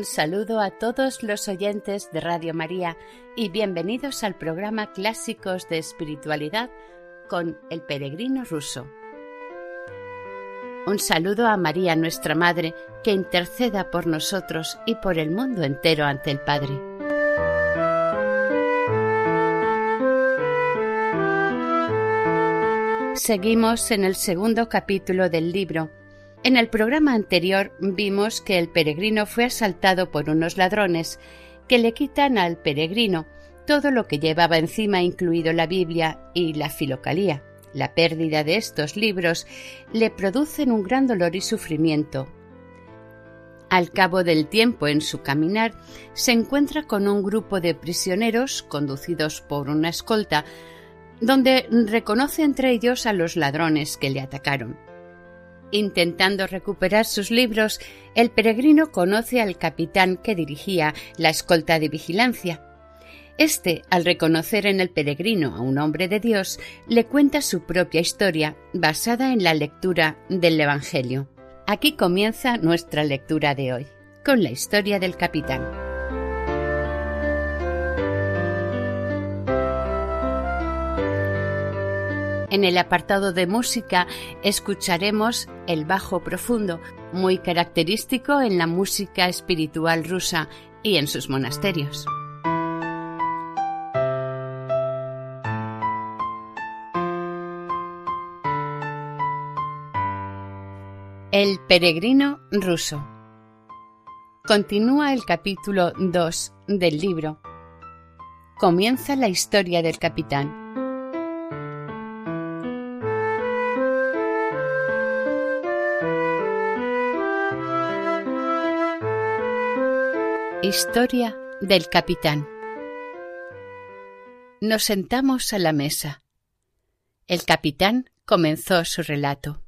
Un saludo a todos los oyentes de Radio María y bienvenidos al programa Clásicos de Espiritualidad con el peregrino ruso. Un saludo a María, nuestra Madre, que interceda por nosotros y por el mundo entero ante el Padre. Seguimos en el segundo capítulo del libro en el programa anterior vimos que el peregrino fue asaltado por unos ladrones que le quitan al peregrino todo lo que llevaba encima, incluido la Biblia y la Filocalía. La pérdida de estos libros le producen un gran dolor y sufrimiento. Al cabo del tiempo en su caminar, se encuentra con un grupo de prisioneros conducidos por una escolta, donde reconoce entre ellos a los ladrones que le atacaron. Intentando recuperar sus libros, el peregrino conoce al capitán que dirigía la escolta de vigilancia. Este, al reconocer en el peregrino a un hombre de Dios, le cuenta su propia historia, basada en la lectura del Evangelio. Aquí comienza nuestra lectura de hoy, con la historia del capitán. En el apartado de música escucharemos el bajo profundo, muy característico en la música espiritual rusa y en sus monasterios. El peregrino ruso. Continúa el capítulo 2 del libro. Comienza la historia del capitán. Historia del capitán. Nos sentamos a la mesa. El capitán comenzó su relato.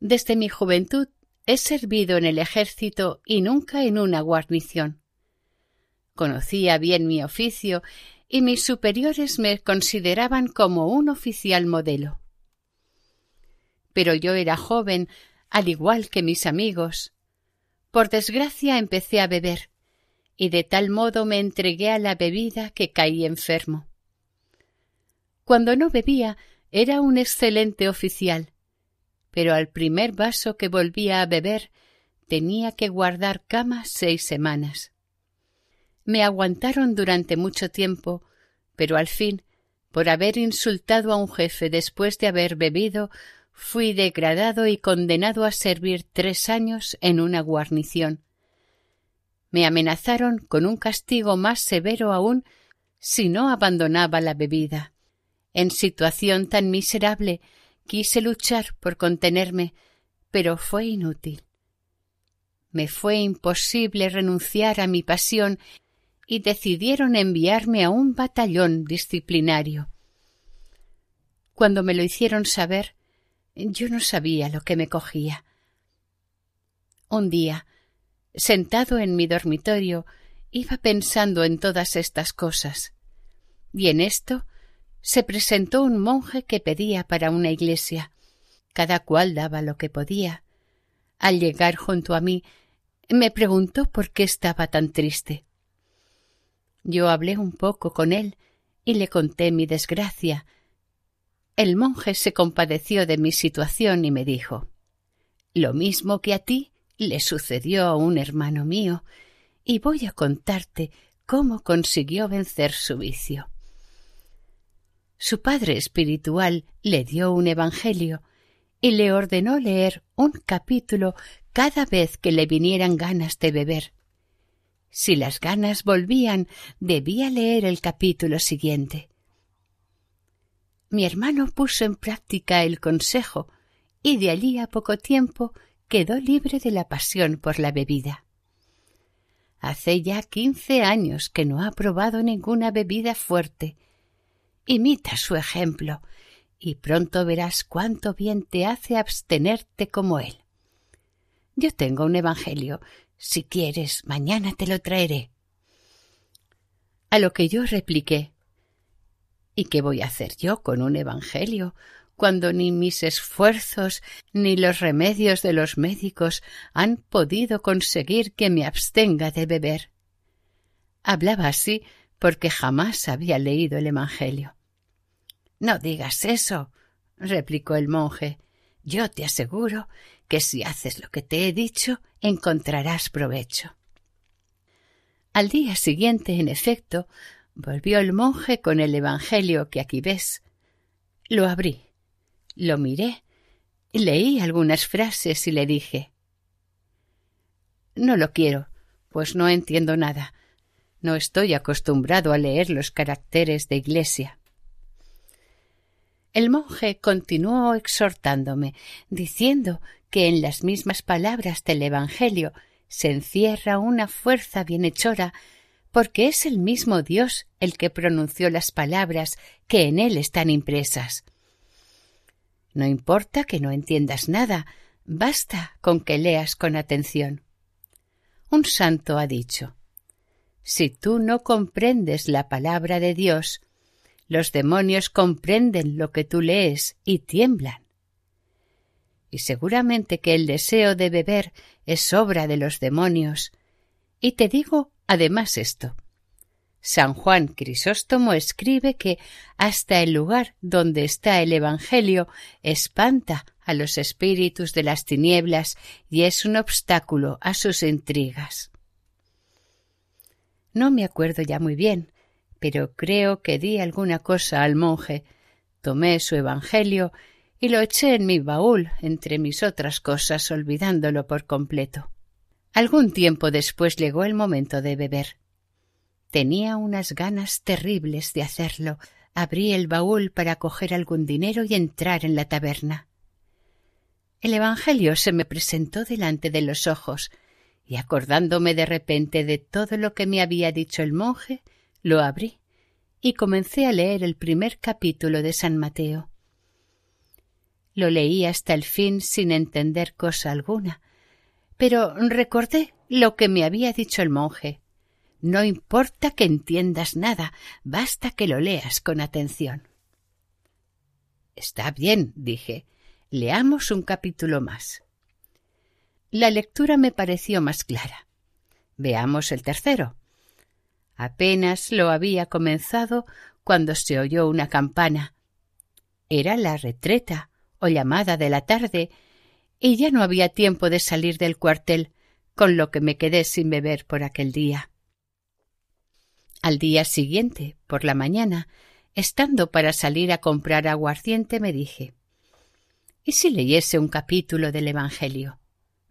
Desde mi juventud he servido en el ejército y nunca en una guarnición. Conocía bien mi oficio y mis superiores me consideraban como un oficial modelo. Pero yo era joven, al igual que mis amigos, por desgracia empecé a beber, y de tal modo me entregué a la bebida que caí enfermo. Cuando no bebía era un excelente oficial, pero al primer vaso que volvía a beber tenía que guardar cama seis semanas. Me aguantaron durante mucho tiempo, pero al fin, por haber insultado a un jefe después de haber bebido, fui degradado y condenado a servir tres años en una guarnición. Me amenazaron con un castigo más severo aún si no abandonaba la bebida. En situación tan miserable quise luchar por contenerme, pero fue inútil. Me fue imposible renunciar a mi pasión y decidieron enviarme a un batallón disciplinario. Cuando me lo hicieron saber, yo no sabía lo que me cogía. Un día, sentado en mi dormitorio, iba pensando en todas estas cosas. Y en esto se presentó un monje que pedía para una iglesia. Cada cual daba lo que podía. Al llegar junto a mí, me preguntó por qué estaba tan triste. Yo hablé un poco con él y le conté mi desgracia, el monje se compadeció de mi situación y me dijo Lo mismo que a ti le sucedió a un hermano mío, y voy a contarte cómo consiguió vencer su vicio. Su padre espiritual le dio un Evangelio y le ordenó leer un capítulo cada vez que le vinieran ganas de beber. Si las ganas volvían, debía leer el capítulo siguiente. Mi hermano puso en práctica el consejo y de allí a poco tiempo quedó libre de la pasión por la bebida. Hace ya quince años que no ha probado ninguna bebida fuerte. Imita su ejemplo y pronto verás cuánto bien te hace abstenerte como él. Yo tengo un Evangelio. Si quieres, mañana te lo traeré. A lo que yo repliqué ¿Y qué voy a hacer yo con un Evangelio cuando ni mis esfuerzos ni los remedios de los médicos han podido conseguir que me abstenga de beber? Hablaba así porque jamás había leído el Evangelio. No digas eso, replicó el monje. Yo te aseguro que si haces lo que te he dicho, encontrarás provecho. Al día siguiente, en efecto, volvió el monje con el Evangelio que aquí ves. Lo abrí, lo miré, leí algunas frases y le dije No lo quiero, pues no entiendo nada. No estoy acostumbrado a leer los caracteres de iglesia. El monje continuó exhortándome, diciendo que en las mismas palabras del Evangelio se encierra una fuerza bienhechora, porque es el mismo Dios el que pronunció las palabras que en él están impresas. No importa que no entiendas nada, basta con que leas con atención. Un santo ha dicho Si tú no comprendes la palabra de Dios, los demonios comprenden lo que tú lees y tiemblan. Y seguramente que el deseo de beber es obra de los demonios. Y te digo además esto. San Juan Crisóstomo escribe que hasta el lugar donde está el Evangelio espanta a los espíritus de las tinieblas y es un obstáculo a sus intrigas. No me acuerdo ya muy bien, pero creo que di alguna cosa al monje, tomé su Evangelio y lo eché en mi baúl entre mis otras cosas, olvidándolo por completo. Algún tiempo después llegó el momento de beber. Tenía unas ganas terribles de hacerlo. Abrí el baúl para coger algún dinero y entrar en la taberna. El Evangelio se me presentó delante de los ojos, y acordándome de repente de todo lo que me había dicho el monje, lo abrí y comencé a leer el primer capítulo de San Mateo. Lo leí hasta el fin sin entender cosa alguna, pero recordé lo que me había dicho el monje. No importa que entiendas nada, basta que lo leas con atención. Está bien, dije. Leamos un capítulo más. La lectura me pareció más clara. Veamos el tercero. Apenas lo había comenzado cuando se oyó una campana. Era la retreta o llamada de la tarde, y ya no había tiempo de salir del cuartel, con lo que me quedé sin beber por aquel día. Al día siguiente, por la mañana, estando para salir a comprar aguardiente, me dije ¿Y si leyese un capítulo del Evangelio?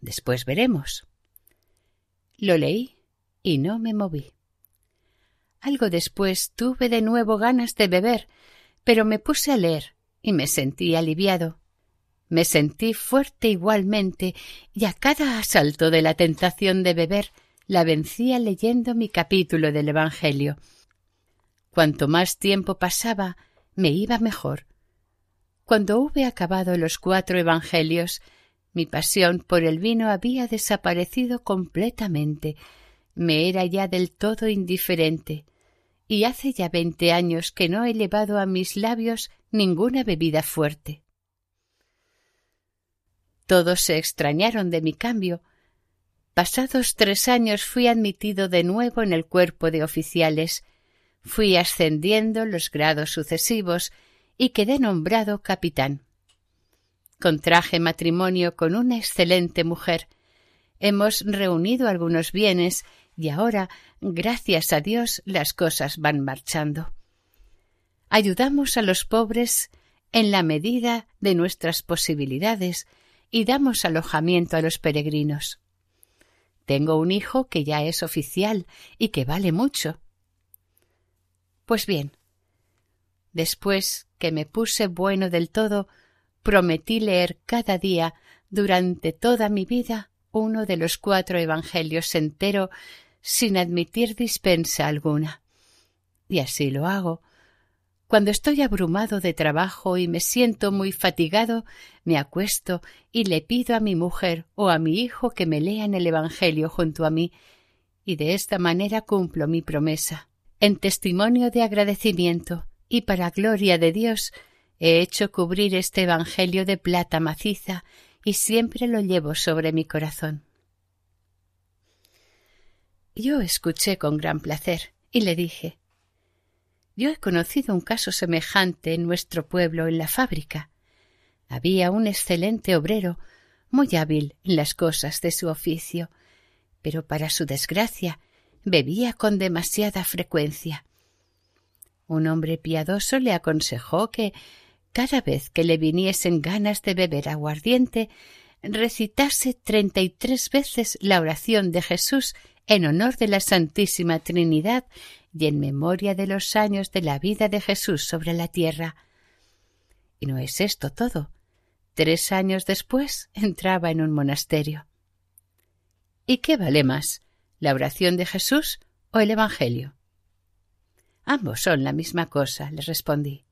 Después veremos. Lo leí y no me moví. Algo después tuve de nuevo ganas de beber, pero me puse a leer y me sentí aliviado. Me sentí fuerte igualmente y a cada asalto de la tentación de beber la vencía leyendo mi capítulo del Evangelio. Cuanto más tiempo pasaba, me iba mejor. Cuando hube acabado los cuatro Evangelios, mi pasión por el vino había desaparecido completamente. Me era ya del todo indiferente y hace ya veinte años que no he llevado a mis labios ninguna bebida fuerte. Todos se extrañaron de mi cambio. Pasados tres años fui admitido de nuevo en el cuerpo de oficiales, fui ascendiendo los grados sucesivos y quedé nombrado capitán. Contraje matrimonio con una excelente mujer. Hemos reunido algunos bienes y ahora, gracias a Dios, las cosas van marchando. Ayudamos a los pobres en la medida de nuestras posibilidades y damos alojamiento a los peregrinos. Tengo un hijo que ya es oficial y que vale mucho. Pues bien, después que me puse bueno del todo, prometí leer cada día durante toda mi vida uno de los cuatro evangelios entero sin admitir dispensa alguna. Y así lo hago. Cuando estoy abrumado de trabajo y me siento muy fatigado, me acuesto y le pido a mi mujer o a mi hijo que me lean el Evangelio junto a mí, y de esta manera cumplo mi promesa. En testimonio de agradecimiento y para gloria de Dios, he hecho cubrir este Evangelio de plata maciza y siempre lo llevo sobre mi corazón. Yo escuché con gran placer y le dije Yo he conocido un caso semejante en nuestro pueblo en la fábrica. Había un excelente obrero, muy hábil en las cosas de su oficio, pero para su desgracia bebía con demasiada frecuencia. Un hombre piadoso le aconsejó que cada vez que le viniesen ganas de beber aguardiente, recitase treinta y tres veces la oración de Jesús en honor de la Santísima Trinidad y en memoria de los años de la vida de Jesús sobre la tierra. Y no es esto todo. Tres años después entraba en un monasterio. ¿Y qué vale más, la oración de Jesús o el Evangelio? Ambos son la misma cosa, le respondí.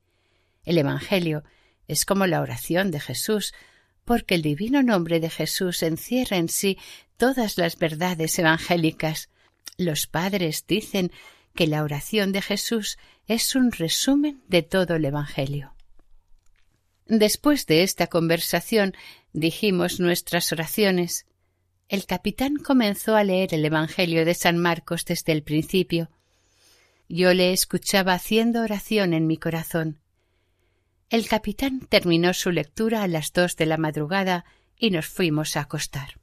El Evangelio es como la oración de Jesús, porque el divino nombre de Jesús encierra en sí todas las verdades evangélicas. Los padres dicen que la oración de Jesús es un resumen de todo el Evangelio. Después de esta conversación dijimos nuestras oraciones. El capitán comenzó a leer el Evangelio de San Marcos desde el principio. Yo le escuchaba haciendo oración en mi corazón. El capitán terminó su lectura a las dos de la madrugada y nos fuimos a acostar.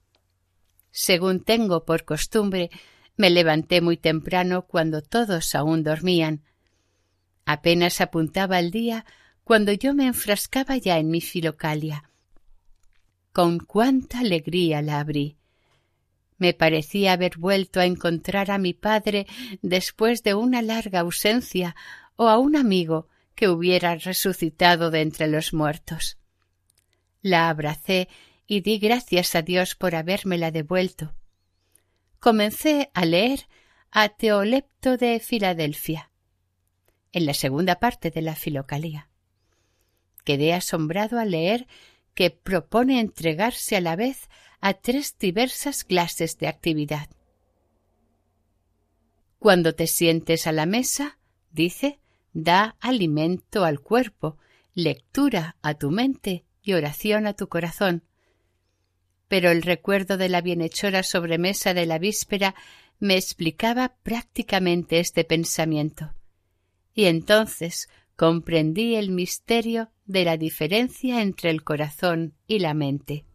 Según tengo por costumbre, me levanté muy temprano cuando todos aún dormían. Apenas apuntaba el día cuando yo me enfrascaba ya en mi filocalia. Con cuánta alegría la abrí. Me parecía haber vuelto a encontrar a mi padre después de una larga ausencia o a un amigo que hubiera resucitado de entre los muertos. La abracé y di gracias a Dios por habérmela devuelto. Comencé a leer a Teolepto de Filadelfia, en la segunda parte de la Filocalía. Quedé asombrado al leer que propone entregarse a la vez a tres diversas clases de actividad. Cuando te sientes a la mesa, dice, da alimento al cuerpo, lectura a tu mente y oración a tu corazón. Pero el recuerdo de la bienhechora sobremesa de la víspera me explicaba prácticamente este pensamiento. Y entonces comprendí el misterio de la diferencia entre el corazón y la mente.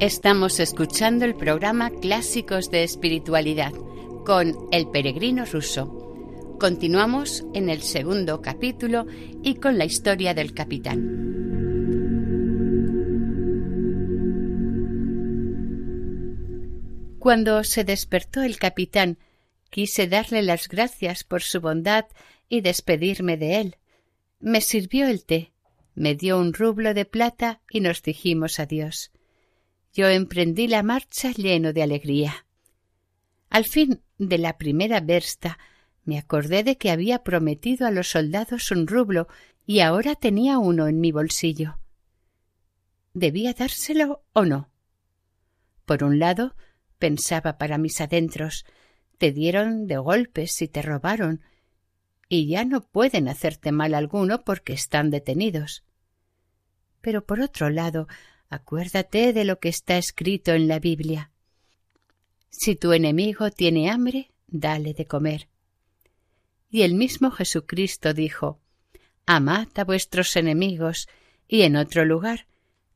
Estamos escuchando el programa Clásicos de Espiritualidad con El Peregrino Ruso. Continuamos en el segundo capítulo y con la historia del capitán. Cuando se despertó el capitán, quise darle las gracias por su bondad y despedirme de él. Me sirvió el té, me dio un rublo de plata y nos dijimos adiós yo emprendí la marcha lleno de alegría. Al fin de la primera versta me acordé de que había prometido a los soldados un rublo y ahora tenía uno en mi bolsillo. ¿Debía dárselo o no? Por un lado, pensaba para mis adentros, te dieron de golpes y te robaron, y ya no pueden hacerte mal alguno porque están detenidos. Pero por otro lado, acuérdate de lo que está escrito en la Biblia. Si tu enemigo tiene hambre, dale de comer. Y el mismo Jesucristo dijo, Amad a vuestros enemigos, y en otro lugar,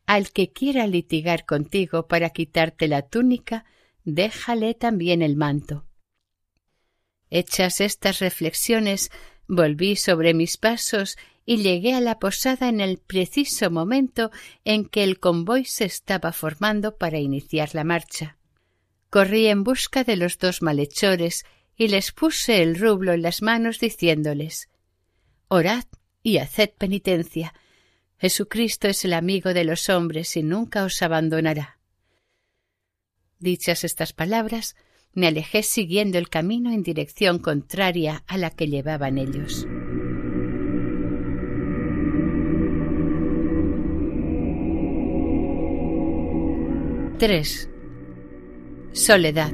al que quiera litigar contigo para quitarte la túnica, déjale también el manto. Hechas estas reflexiones, volví sobre mis pasos y llegué a la posada en el preciso momento en que el convoy se estaba formando para iniciar la marcha. Corrí en busca de los dos malhechores y les puse el rublo en las manos diciéndoles Orad y haced penitencia. Jesucristo es el amigo de los hombres y nunca os abandonará. Dichas estas palabras, me alejé siguiendo el camino en dirección contraria a la que llevaban ellos. Tres. Soledad.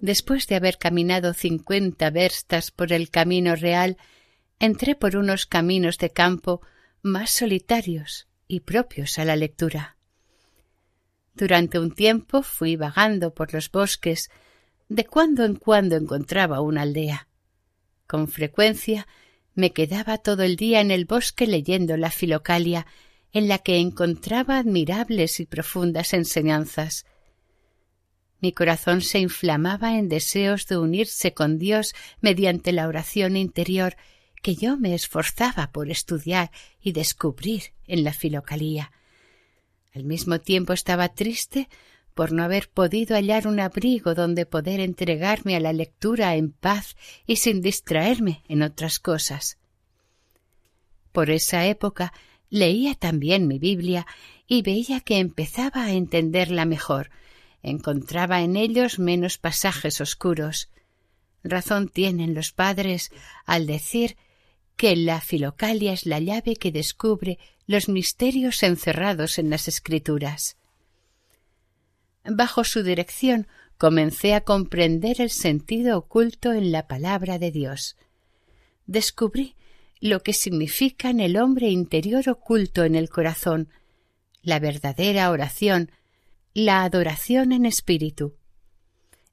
Después de haber caminado cincuenta verstas por el camino real, entré por unos caminos de campo más solitarios y propios a la lectura. Durante un tiempo fui vagando por los bosques, de cuando en cuando encontraba una aldea. Con frecuencia me quedaba todo el día en el bosque leyendo la filocalia, en la que encontraba admirables y profundas enseñanzas. Mi corazón se inflamaba en deseos de unirse con Dios mediante la oración interior que yo me esforzaba por estudiar y descubrir en la filocalía. Al mismo tiempo estaba triste por no haber podido hallar un abrigo donde poder entregarme a la lectura en paz y sin distraerme en otras cosas. Por esa época leía también mi Biblia y veía que empezaba a entenderla mejor, encontraba en ellos menos pasajes oscuros. Razón tienen los padres al decir que la filocalia es la llave que descubre los misterios encerrados en las escrituras. Bajo su dirección comencé a comprender el sentido oculto en la palabra de Dios. Descubrí lo que significa en el hombre interior oculto en el corazón, la verdadera oración, la adoración en espíritu,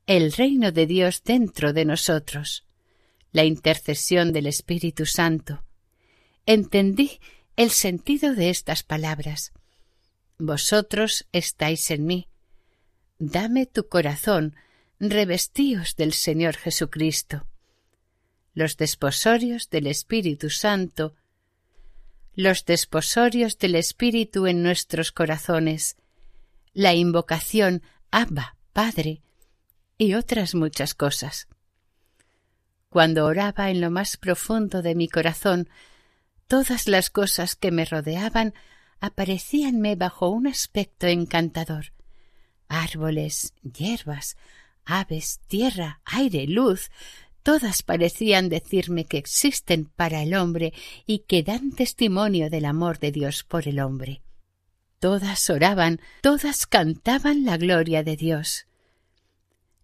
el reino de Dios dentro de nosotros la intercesión del Espíritu Santo. Entendí el sentido de estas palabras. Vosotros estáis en mí. Dame tu corazón, revestíos del Señor Jesucristo. Los desposorios del Espíritu Santo, los desposorios del Espíritu en nuestros corazones, la invocación Abba, Padre, y otras muchas cosas. Cuando oraba en lo más profundo de mi corazón, todas las cosas que me rodeaban aparecíanme bajo un aspecto encantador. Árboles, hierbas, aves, tierra, aire, luz, todas parecían decirme que existen para el hombre y que dan testimonio del amor de Dios por el hombre. Todas oraban, todas cantaban la gloria de Dios.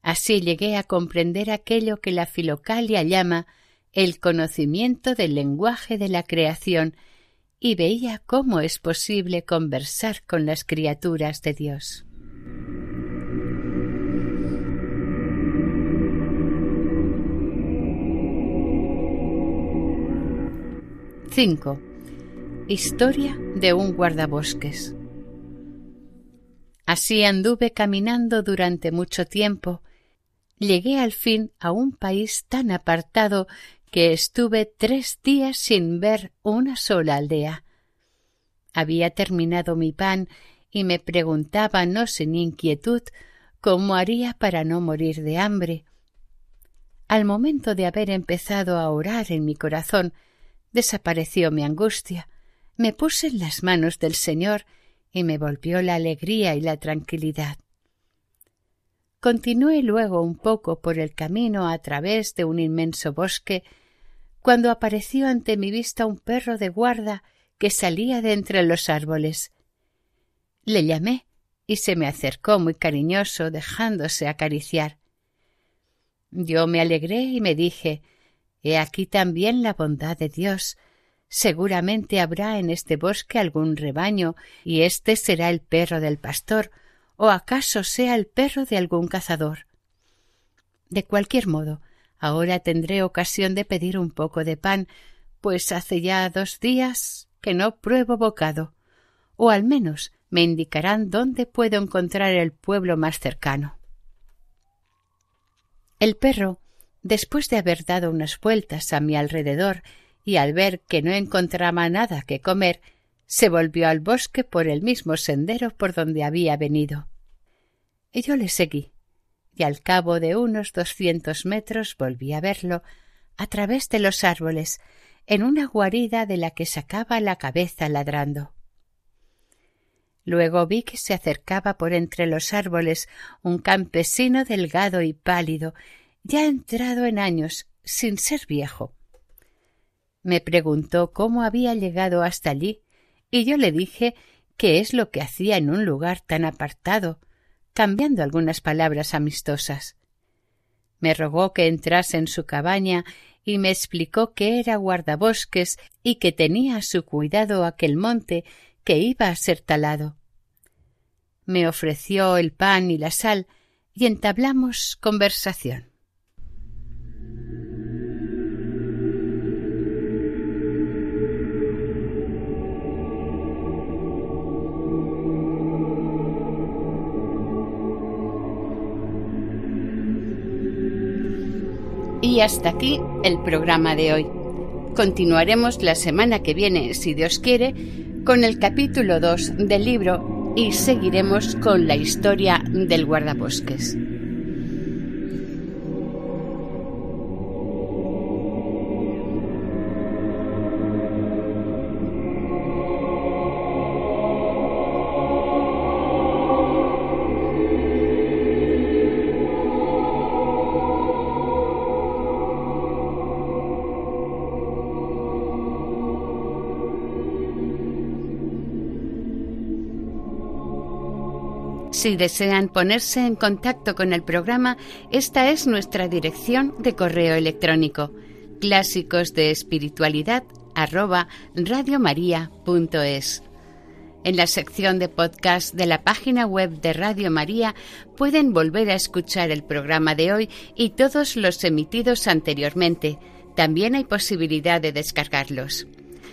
Así llegué a comprender aquello que la filocalia llama el conocimiento del lenguaje de la creación y veía cómo es posible conversar con las criaturas de Dios. Cinco. Historia de un guardabosques. Así anduve caminando durante mucho tiempo llegué al fin a un país tan apartado que estuve tres días sin ver una sola aldea. Había terminado mi pan y me preguntaba no sin inquietud cómo haría para no morir de hambre. Al momento de haber empezado a orar en mi corazón, desapareció mi angustia, me puse en las manos del Señor y me volvió la alegría y la tranquilidad. Continué luego un poco por el camino a través de un inmenso bosque, cuando apareció ante mi vista un perro de guarda que salía de entre los árboles. Le llamé y se me acercó muy cariñoso, dejándose acariciar. Yo me alegré y me dije He aquí también la bondad de Dios. Seguramente habrá en este bosque algún rebaño, y éste será el perro del pastor, o acaso sea el perro de algún cazador. De cualquier modo, ahora tendré ocasión de pedir un poco de pan, pues hace ya dos días que no pruebo bocado, o al menos me indicarán dónde puedo encontrar el pueblo más cercano. El perro, después de haber dado unas vueltas a mi alrededor y al ver que no encontraba nada que comer, se volvió al bosque por el mismo sendero por donde había venido. Yo le seguí, y al cabo de unos doscientos metros volví a verlo, a través de los árboles, en una guarida de la que sacaba la cabeza ladrando. Luego vi que se acercaba por entre los árboles un campesino delgado y pálido, ya entrado en años, sin ser viejo. Me preguntó cómo había llegado hasta allí, y yo le dije qué es lo que hacía en un lugar tan apartado, cambiando algunas palabras amistosas. Me rogó que entrase en su cabaña y me explicó que era guardabosques y que tenía a su cuidado aquel monte que iba a ser talado. Me ofreció el pan y la sal y entablamos conversación. Y hasta aquí el programa de hoy. Continuaremos la semana que viene, si Dios quiere, con el capítulo 2 del libro y seguiremos con la historia del guardabosques. Si desean ponerse en contacto con el programa, esta es nuestra dirección de correo electrónico clásicos espiritualidad En la sección de podcast de la página web de Radio María pueden volver a escuchar el programa de hoy y todos los emitidos anteriormente. También hay posibilidad de descargarlos.